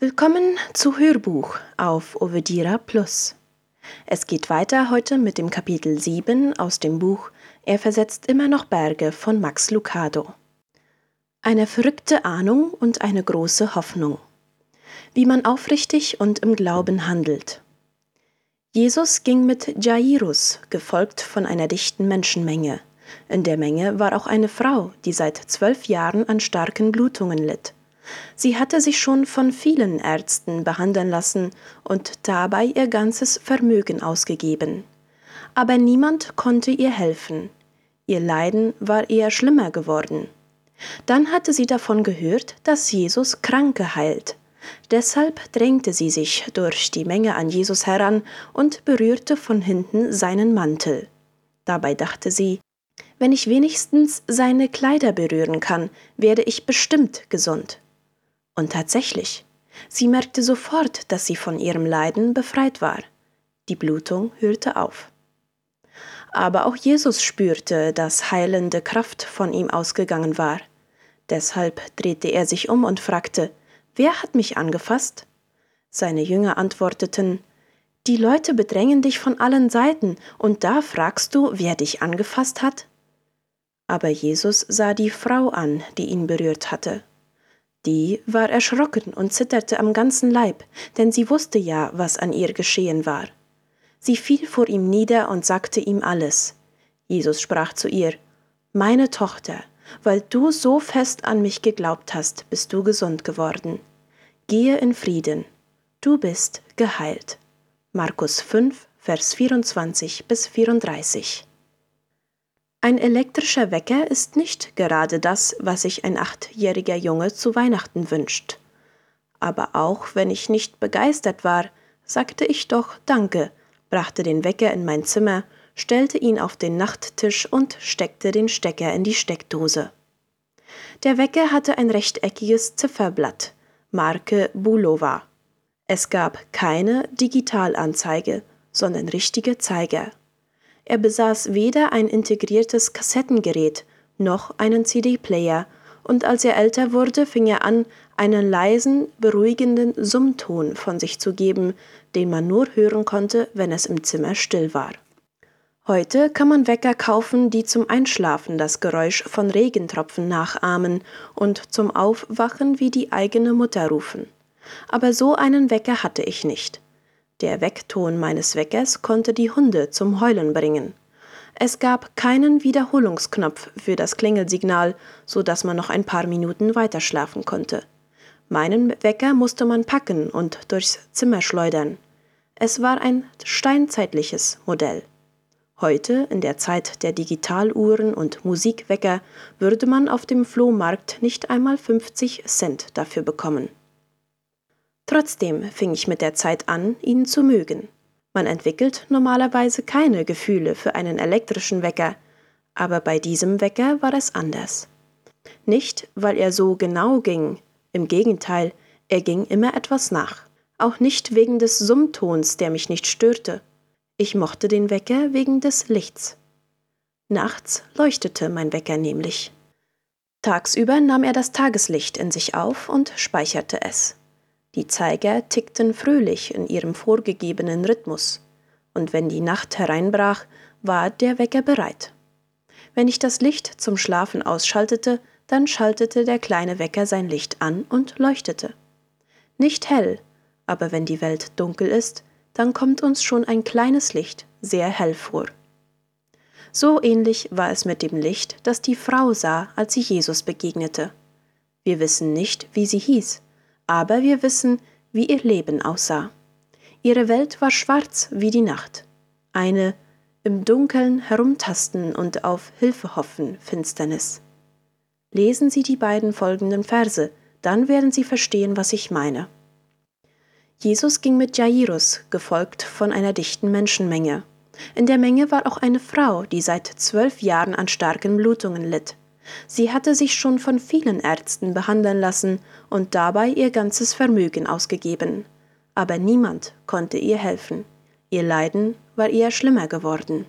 Willkommen zu Hörbuch auf Ovedira Plus. Es geht weiter heute mit dem Kapitel 7 aus dem Buch Er versetzt immer noch Berge von Max Lucado. Eine verrückte Ahnung und eine große Hoffnung. Wie man aufrichtig und im Glauben handelt. Jesus ging mit Jairus, gefolgt von einer dichten Menschenmenge. In der Menge war auch eine Frau, die seit zwölf Jahren an starken Blutungen litt. Sie hatte sich schon von vielen Ärzten behandeln lassen und dabei ihr ganzes Vermögen ausgegeben. Aber niemand konnte ihr helfen. Ihr Leiden war eher schlimmer geworden. Dann hatte sie davon gehört, dass Jesus Kranke heilt. Deshalb drängte sie sich durch die Menge an Jesus heran und berührte von hinten seinen Mantel. Dabei dachte sie, wenn ich wenigstens seine Kleider berühren kann, werde ich bestimmt gesund. Und tatsächlich, sie merkte sofort, dass sie von ihrem Leiden befreit war. Die Blutung hörte auf. Aber auch Jesus spürte, dass heilende Kraft von ihm ausgegangen war. Deshalb drehte er sich um und fragte, Wer hat mich angefasst? Seine Jünger antworteten, Die Leute bedrängen dich von allen Seiten, und da fragst du, wer dich angefasst hat? Aber Jesus sah die Frau an, die ihn berührt hatte. Die war erschrocken und zitterte am ganzen Leib, denn sie wusste ja, was an ihr geschehen war. Sie fiel vor ihm nieder und sagte ihm alles. Jesus sprach zu ihr, Meine Tochter, weil du so fest an mich geglaubt hast, bist du gesund geworden. Gehe in Frieden, du bist geheilt. Markus 5, Vers 24 bis 34. Ein elektrischer Wecker ist nicht gerade das, was sich ein achtjähriger Junge zu Weihnachten wünscht. Aber auch wenn ich nicht begeistert war, sagte ich doch Danke, brachte den Wecker in mein Zimmer, stellte ihn auf den Nachttisch und steckte den Stecker in die Steckdose. Der Wecker hatte ein rechteckiges Zifferblatt, Marke Bulova. Es gab keine Digitalanzeige, sondern richtige Zeiger. Er besaß weder ein integriertes Kassettengerät noch einen CD-Player, und als er älter wurde, fing er an, einen leisen, beruhigenden Summton von sich zu geben, den man nur hören konnte, wenn es im Zimmer still war. Heute kann man Wecker kaufen, die zum Einschlafen das Geräusch von Regentropfen nachahmen und zum Aufwachen wie die eigene Mutter rufen. Aber so einen Wecker hatte ich nicht. Der Weckton meines Weckers konnte die Hunde zum Heulen bringen. Es gab keinen Wiederholungsknopf für das Klingelsignal, so dass man noch ein paar Minuten weiterschlafen konnte. Meinen Wecker musste man packen und durchs Zimmer schleudern. Es war ein steinzeitliches Modell. Heute, in der Zeit der Digitaluhren und Musikwecker, würde man auf dem Flohmarkt nicht einmal 50 Cent dafür bekommen. Trotzdem fing ich mit der Zeit an, ihn zu mögen. Man entwickelt normalerweise keine Gefühle für einen elektrischen Wecker, aber bei diesem Wecker war es anders. Nicht, weil er so genau ging, im Gegenteil, er ging immer etwas nach. Auch nicht wegen des Summtons, der mich nicht störte. Ich mochte den Wecker wegen des Lichts. Nachts leuchtete mein Wecker nämlich. Tagsüber nahm er das Tageslicht in sich auf und speicherte es. Die Zeiger tickten fröhlich in ihrem vorgegebenen Rhythmus, und wenn die Nacht hereinbrach, war der Wecker bereit. Wenn ich das Licht zum Schlafen ausschaltete, dann schaltete der kleine Wecker sein Licht an und leuchtete. Nicht hell, aber wenn die Welt dunkel ist, dann kommt uns schon ein kleines Licht sehr hell vor. So ähnlich war es mit dem Licht, das die Frau sah, als sie Jesus begegnete. Wir wissen nicht, wie sie hieß, aber wir wissen, wie ihr Leben aussah. Ihre Welt war schwarz wie die Nacht, eine im Dunkeln herumtasten und auf Hilfe hoffen Finsternis. Lesen Sie die beiden folgenden Verse, dann werden Sie verstehen, was ich meine. Jesus ging mit Jairus, gefolgt von einer dichten Menschenmenge. In der Menge war auch eine Frau, die seit zwölf Jahren an starken Blutungen litt. Sie hatte sich schon von vielen Ärzten behandeln lassen und dabei ihr ganzes Vermögen ausgegeben. Aber niemand konnte ihr helfen. Ihr Leiden war eher schlimmer geworden.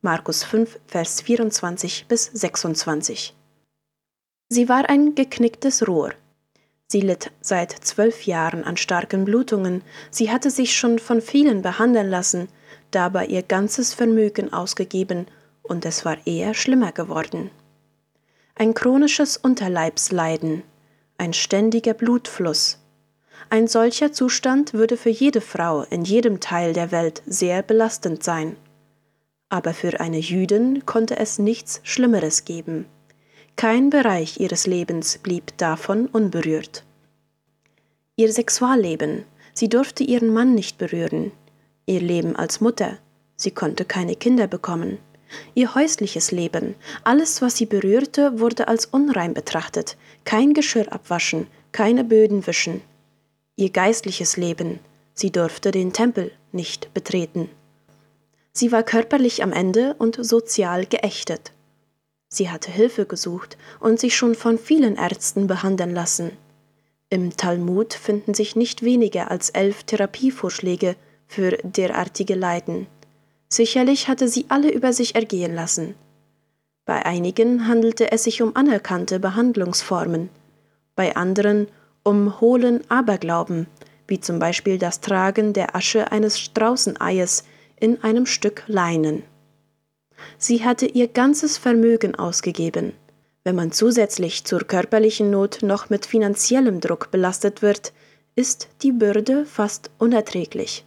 Markus 5, Vers 24 bis 26. Sie war ein geknicktes Rohr. Sie litt seit zwölf Jahren an starken Blutungen, sie hatte sich schon von vielen behandeln lassen, dabei ihr ganzes Vermögen ausgegeben, und es war eher schlimmer geworden. Ein chronisches Unterleibsleiden, ein ständiger Blutfluss. Ein solcher Zustand würde für jede Frau in jedem Teil der Welt sehr belastend sein. Aber für eine Jüdin konnte es nichts Schlimmeres geben. Kein Bereich ihres Lebens blieb davon unberührt. Ihr Sexualleben, sie durfte ihren Mann nicht berühren. Ihr Leben als Mutter, sie konnte keine Kinder bekommen. Ihr häusliches Leben, alles, was sie berührte, wurde als unrein betrachtet. Kein Geschirr abwaschen, keine Böden wischen. Ihr geistliches Leben, sie durfte den Tempel nicht betreten. Sie war körperlich am Ende und sozial geächtet. Sie hatte Hilfe gesucht und sich schon von vielen Ärzten behandeln lassen. Im Talmud finden sich nicht weniger als elf Therapievorschläge für derartige Leiden. Sicherlich hatte sie alle über sich ergehen lassen. Bei einigen handelte es sich um anerkannte Behandlungsformen, bei anderen um hohlen Aberglauben, wie zum Beispiel das Tragen der Asche eines Straußeneies in einem Stück Leinen. Sie hatte ihr ganzes Vermögen ausgegeben. Wenn man zusätzlich zur körperlichen Not noch mit finanziellem Druck belastet wird, ist die Bürde fast unerträglich.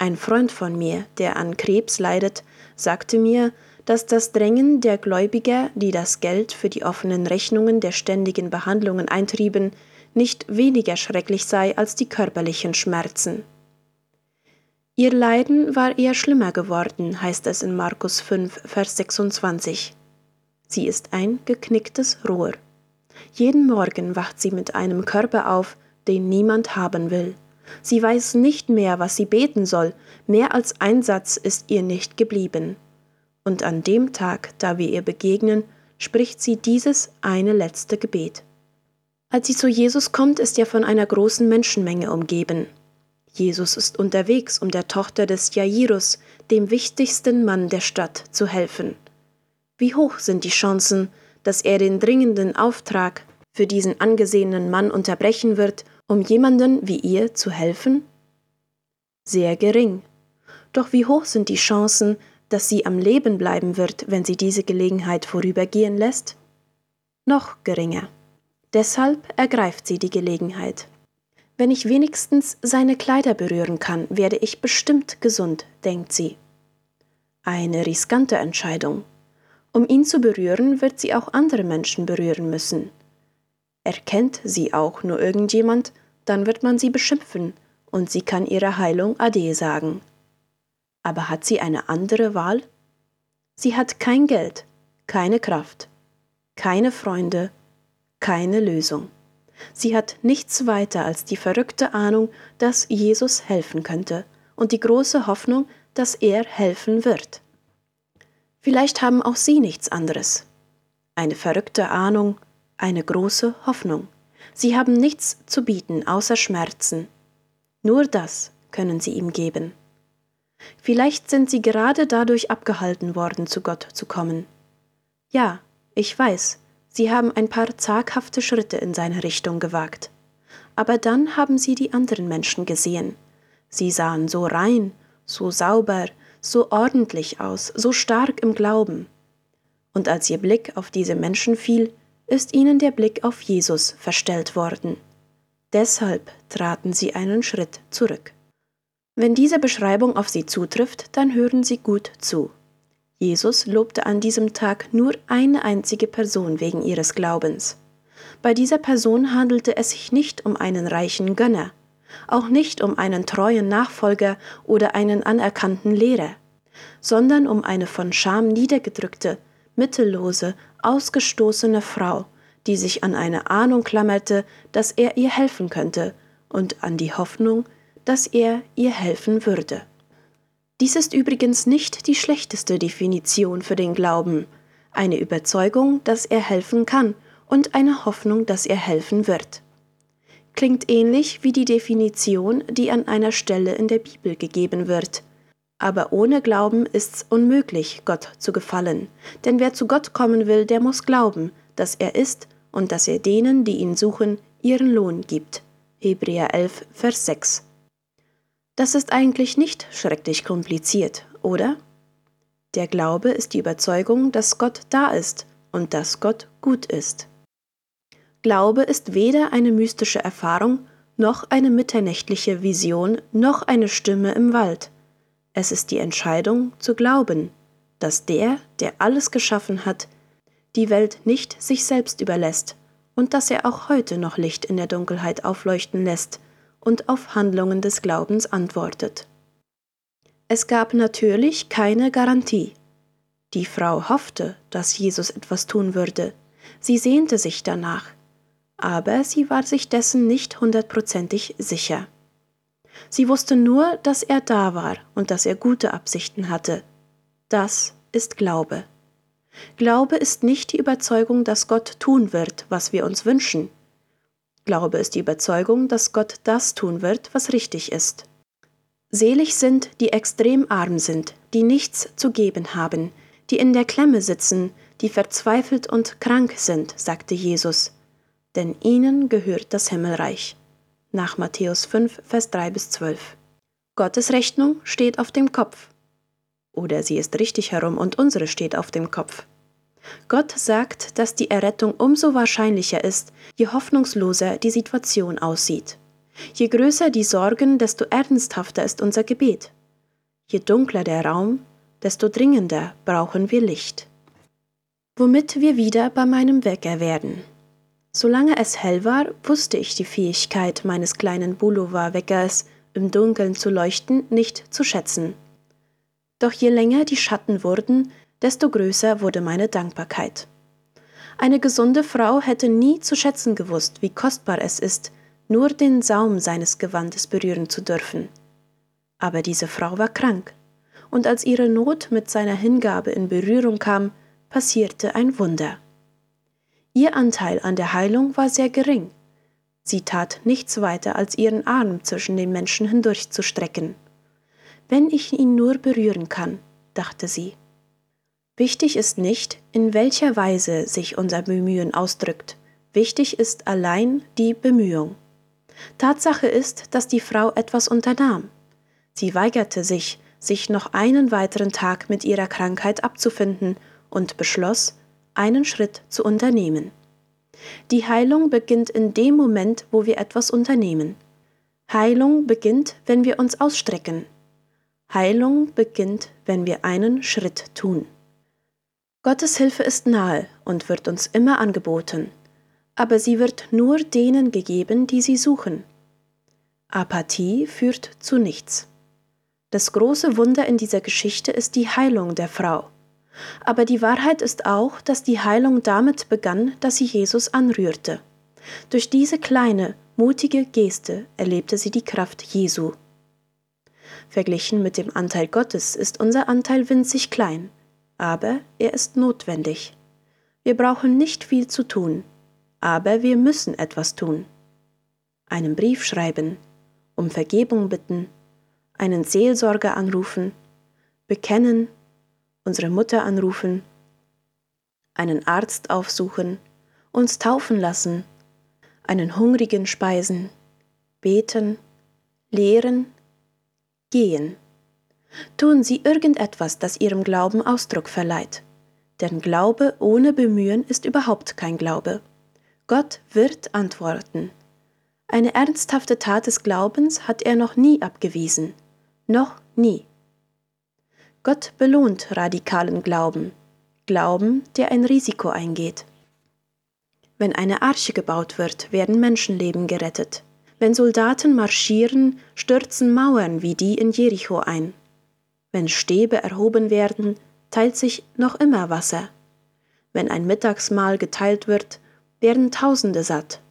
Ein Freund von mir, der an Krebs leidet, sagte mir, dass das Drängen der Gläubiger, die das Geld für die offenen Rechnungen der ständigen Behandlungen eintrieben, nicht weniger schrecklich sei als die körperlichen Schmerzen. Ihr Leiden war eher schlimmer geworden, heißt es in Markus 5, Vers 26. Sie ist ein geknicktes Rohr. Jeden Morgen wacht sie mit einem Körper auf, den niemand haben will. Sie weiß nicht mehr, was sie beten soll, mehr als ein Satz ist ihr nicht geblieben. Und an dem Tag, da wir ihr begegnen, spricht sie dieses eine letzte Gebet. Als sie zu Jesus kommt, ist er von einer großen Menschenmenge umgeben. Jesus ist unterwegs, um der Tochter des Jairus, dem wichtigsten Mann der Stadt, zu helfen. Wie hoch sind die Chancen, dass er den dringenden Auftrag für diesen angesehenen Mann unterbrechen wird um jemanden wie ihr zu helfen? Sehr gering. Doch wie hoch sind die Chancen, dass sie am Leben bleiben wird, wenn sie diese Gelegenheit vorübergehen lässt? Noch geringer. Deshalb ergreift sie die Gelegenheit. Wenn ich wenigstens seine Kleider berühren kann, werde ich bestimmt gesund, denkt sie. Eine riskante Entscheidung. Um ihn zu berühren, wird sie auch andere Menschen berühren müssen. Erkennt sie auch nur irgendjemand, dann wird man sie beschimpfen und sie kann ihrer Heilung Ade sagen. Aber hat sie eine andere Wahl? Sie hat kein Geld, keine Kraft, keine Freunde, keine Lösung. Sie hat nichts weiter als die verrückte Ahnung, dass Jesus helfen könnte und die große Hoffnung, dass er helfen wird. Vielleicht haben auch Sie nichts anderes. Eine verrückte Ahnung, eine große Hoffnung. Sie haben nichts zu bieten außer Schmerzen. Nur das können sie ihm geben. Vielleicht sind sie gerade dadurch abgehalten worden, zu Gott zu kommen. Ja, ich weiß, sie haben ein paar zaghafte Schritte in seine Richtung gewagt. Aber dann haben sie die anderen Menschen gesehen. Sie sahen so rein, so sauber, so ordentlich aus, so stark im Glauben. Und als ihr Blick auf diese Menschen fiel, ist ihnen der Blick auf Jesus verstellt worden. Deshalb traten sie einen Schritt zurück. Wenn diese Beschreibung auf sie zutrifft, dann hören sie gut zu. Jesus lobte an diesem Tag nur eine einzige Person wegen ihres Glaubens. Bei dieser Person handelte es sich nicht um einen reichen Gönner, auch nicht um einen treuen Nachfolger oder einen anerkannten Lehrer, sondern um eine von Scham niedergedrückte, mittellose, ausgestoßene Frau, die sich an eine Ahnung klammerte, dass er ihr helfen könnte, und an die Hoffnung, dass er ihr helfen würde. Dies ist übrigens nicht die schlechteste Definition für den Glauben, eine Überzeugung, dass er helfen kann und eine Hoffnung, dass er helfen wird. Klingt ähnlich wie die Definition, die an einer Stelle in der Bibel gegeben wird. Aber ohne Glauben ist's unmöglich, Gott zu gefallen. Denn wer zu Gott kommen will, der muss glauben, dass er ist und dass er denen, die ihn suchen, ihren Lohn gibt. Hebräer 11, Vers 6. Das ist eigentlich nicht schrecklich kompliziert, oder? Der Glaube ist die Überzeugung, dass Gott da ist und dass Gott gut ist. Glaube ist weder eine mystische Erfahrung, noch eine mitternächtliche Vision, noch eine Stimme im Wald. Es ist die Entscheidung zu glauben, dass der, der alles geschaffen hat, die Welt nicht sich selbst überlässt und dass er auch heute noch Licht in der Dunkelheit aufleuchten lässt und auf Handlungen des Glaubens antwortet. Es gab natürlich keine Garantie. Die Frau hoffte, dass Jesus etwas tun würde. Sie sehnte sich danach. Aber sie war sich dessen nicht hundertprozentig sicher. Sie wusste nur, dass er da war und dass er gute Absichten hatte. Das ist Glaube. Glaube ist nicht die Überzeugung, dass Gott tun wird, was wir uns wünschen. Glaube ist die Überzeugung, dass Gott das tun wird, was richtig ist. Selig sind, die extrem arm sind, die nichts zu geben haben, die in der Klemme sitzen, die verzweifelt und krank sind, sagte Jesus, denn ihnen gehört das Himmelreich. Nach Matthäus 5, Vers 3 bis 12. Gottes Rechnung steht auf dem Kopf. Oder sie ist richtig herum und unsere steht auf dem Kopf. Gott sagt, dass die Errettung umso wahrscheinlicher ist, je hoffnungsloser die Situation aussieht. Je größer die Sorgen, desto ernsthafter ist unser Gebet. Je dunkler der Raum, desto dringender brauchen wir Licht. Womit wir wieder bei meinem Wecker werden. Solange es hell war, wusste ich die Fähigkeit meines kleinen Boulevardweckers, im Dunkeln zu leuchten, nicht zu schätzen. Doch je länger die Schatten wurden, desto größer wurde meine Dankbarkeit. Eine gesunde Frau hätte nie zu schätzen gewusst, wie kostbar es ist, nur den Saum seines Gewandes berühren zu dürfen. Aber diese Frau war krank, und als ihre Not mit seiner Hingabe in Berührung kam, passierte ein Wunder. Ihr Anteil an der Heilung war sehr gering. Sie tat nichts weiter, als ihren Arm zwischen den Menschen hindurchzustrecken. Wenn ich ihn nur berühren kann, dachte sie. Wichtig ist nicht, in welcher Weise sich unser Bemühen ausdrückt. Wichtig ist allein die Bemühung. Tatsache ist, dass die Frau etwas unternahm. Sie weigerte sich, sich noch einen weiteren Tag mit ihrer Krankheit abzufinden und beschloss, einen Schritt zu unternehmen. Die Heilung beginnt in dem Moment, wo wir etwas unternehmen. Heilung beginnt, wenn wir uns ausstrecken. Heilung beginnt, wenn wir einen Schritt tun. Gottes Hilfe ist nahe und wird uns immer angeboten, aber sie wird nur denen gegeben, die sie suchen. Apathie führt zu nichts. Das große Wunder in dieser Geschichte ist die Heilung der Frau. Aber die Wahrheit ist auch, dass die Heilung damit begann, dass sie Jesus anrührte. Durch diese kleine, mutige Geste erlebte sie die Kraft Jesu. Verglichen mit dem Anteil Gottes ist unser Anteil winzig klein, aber er ist notwendig. Wir brauchen nicht viel zu tun, aber wir müssen etwas tun. Einen Brief schreiben, um Vergebung bitten, einen Seelsorger anrufen, bekennen, unsere Mutter anrufen, einen Arzt aufsuchen, uns taufen lassen, einen Hungrigen speisen, beten, lehren, gehen. Tun Sie irgendetwas, das Ihrem Glauben Ausdruck verleiht. Denn Glaube ohne Bemühen ist überhaupt kein Glaube. Gott wird antworten. Eine ernsthafte Tat des Glaubens hat er noch nie abgewiesen. Noch nie. Gott belohnt radikalen Glauben. Glauben, der ein Risiko eingeht. Wenn eine Arche gebaut wird, werden Menschenleben gerettet. Wenn Soldaten marschieren, stürzen Mauern wie die in Jericho ein. Wenn Stäbe erhoben werden, teilt sich noch immer Wasser. Wenn ein Mittagsmahl geteilt wird, werden Tausende satt.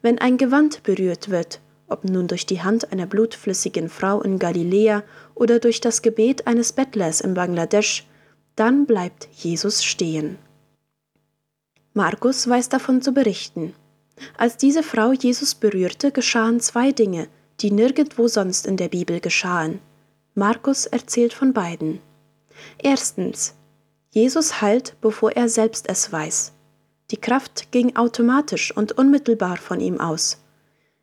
Wenn ein Gewand berührt wird, ob nun durch die Hand einer blutflüssigen Frau in Galiläa oder durch das Gebet eines Bettlers in Bangladesch, dann bleibt Jesus stehen. Markus weiß davon zu berichten. Als diese Frau Jesus berührte, geschahen zwei Dinge, die nirgendwo sonst in der Bibel geschahen. Markus erzählt von beiden. Erstens, Jesus heilt, bevor er selbst es weiß. Die Kraft ging automatisch und unmittelbar von ihm aus.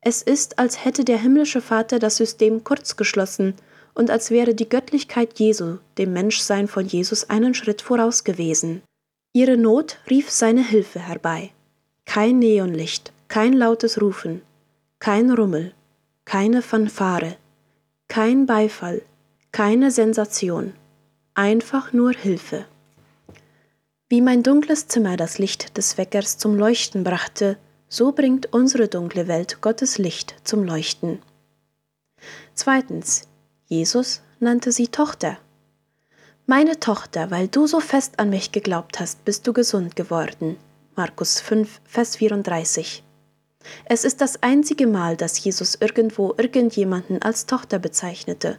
Es ist, als hätte der himmlische Vater das System kurzgeschlossen und als wäre die Göttlichkeit Jesu dem Menschsein von Jesus einen Schritt voraus gewesen. Ihre Not rief seine Hilfe herbei. Kein Neonlicht, kein lautes Rufen, kein Rummel, keine Fanfare, kein Beifall, keine Sensation, einfach nur Hilfe. Wie mein dunkles Zimmer das Licht des Weckers zum Leuchten brachte, so bringt unsere dunkle Welt Gottes Licht zum Leuchten. Zweitens, Jesus nannte sie Tochter. Meine Tochter, weil du so fest an mich geglaubt hast, bist du gesund geworden. Markus 5, Vers 34. Es ist das einzige Mal, dass Jesus irgendwo irgendjemanden als Tochter bezeichnete.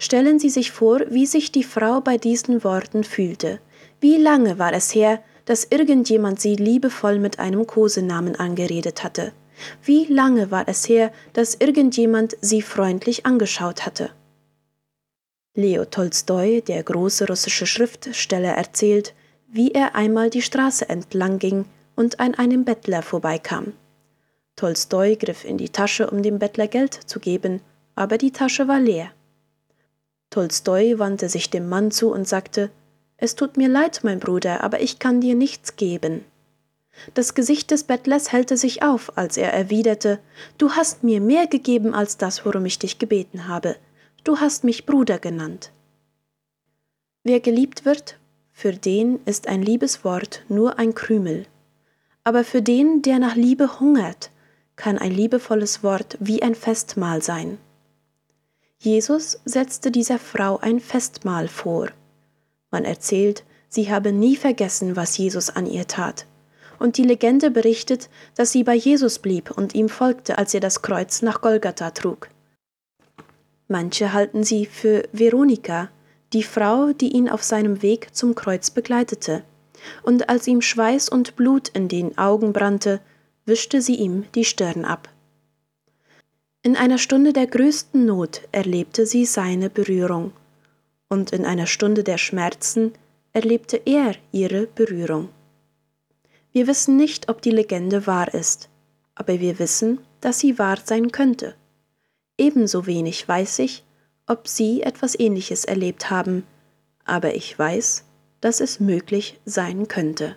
Stellen Sie sich vor, wie sich die Frau bei diesen Worten fühlte. Wie lange war es her, dass irgendjemand sie liebevoll mit einem Kosenamen angeredet hatte. Wie lange war es her, dass irgendjemand sie freundlich angeschaut hatte? Leo Tolstoi, der große russische Schriftsteller, erzählt, wie er einmal die Straße entlang ging und an einem Bettler vorbeikam. Tolstoi griff in die Tasche, um dem Bettler Geld zu geben, aber die Tasche war leer. Tolstoi wandte sich dem Mann zu und sagte es tut mir leid, mein Bruder, aber ich kann dir nichts geben. Das Gesicht des Bettlers hellte sich auf, als er erwiderte Du hast mir mehr gegeben als das, worum ich dich gebeten habe. Du hast mich Bruder genannt. Wer geliebt wird, für den ist ein Liebeswort nur ein Krümel. Aber für den, der nach Liebe hungert, kann ein liebevolles Wort wie ein Festmahl sein. Jesus setzte dieser Frau ein Festmahl vor. Man erzählt, sie habe nie vergessen, was Jesus an ihr tat. Und die Legende berichtet, dass sie bei Jesus blieb und ihm folgte, als er das Kreuz nach Golgatha trug. Manche halten sie für Veronika, die Frau, die ihn auf seinem Weg zum Kreuz begleitete. Und als ihm Schweiß und Blut in den Augen brannte, wischte sie ihm die Stirn ab. In einer Stunde der größten Not erlebte sie seine Berührung und in einer Stunde der Schmerzen erlebte er ihre Berührung. Wir wissen nicht, ob die Legende wahr ist, aber wir wissen, dass sie wahr sein könnte. Ebenso wenig weiß ich, ob Sie etwas Ähnliches erlebt haben, aber ich weiß, dass es möglich sein könnte.